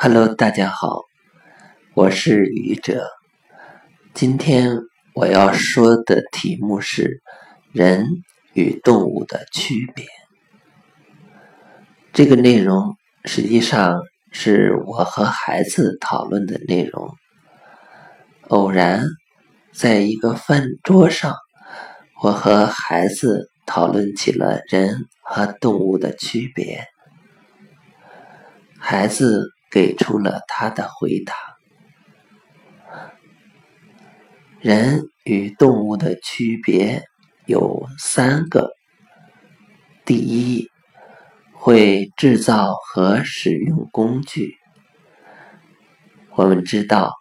Hello，大家好，我是愚者。今天我要说的题目是人与动物的区别。这个内容实际上是我和孩子讨论的内容。偶然在一个饭桌上，我和孩子讨论起了人和动物的区别。孩子。给出了他的回答：人与动物的区别有三个。第一，会制造和使用工具。我们知道，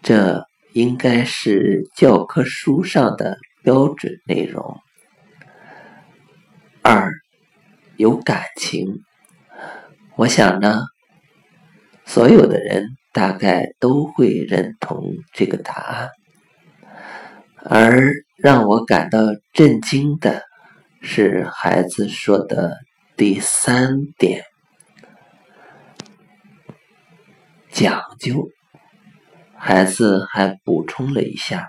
这应该是教科书上的标准内容。二，有感情。我想呢。所有的人大概都会认同这个答案，而让我感到震惊的是孩子说的第三点：讲究。孩子还补充了一下，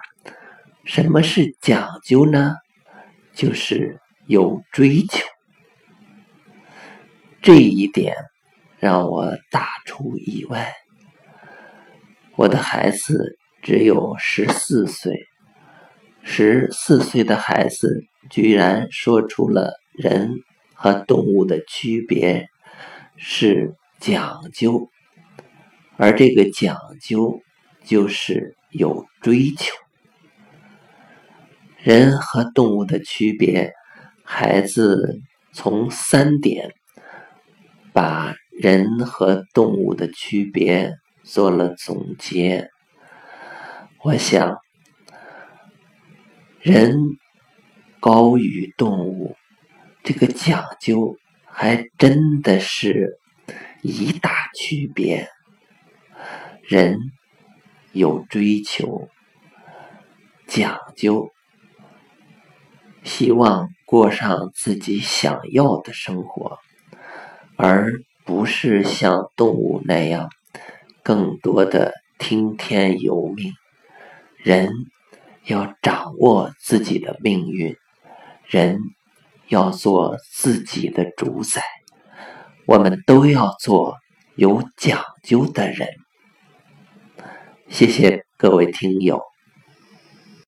什么是讲究呢？就是有追求。这一点。让我大出意外。我的孩子只有十四岁，十四岁的孩子居然说出了人和动物的区别是讲究，而这个讲究就是有追求。人和动物的区别，孩子从三点把。人和动物的区别做了总结。我想，人高于动物，这个讲究还真的是一大区别。人有追求、讲究，希望过上自己想要的生活，而。不是像动物那样，更多的听天由命。人要掌握自己的命运，人要做自己的主宰。我们都要做有讲究的人。谢谢各位听友。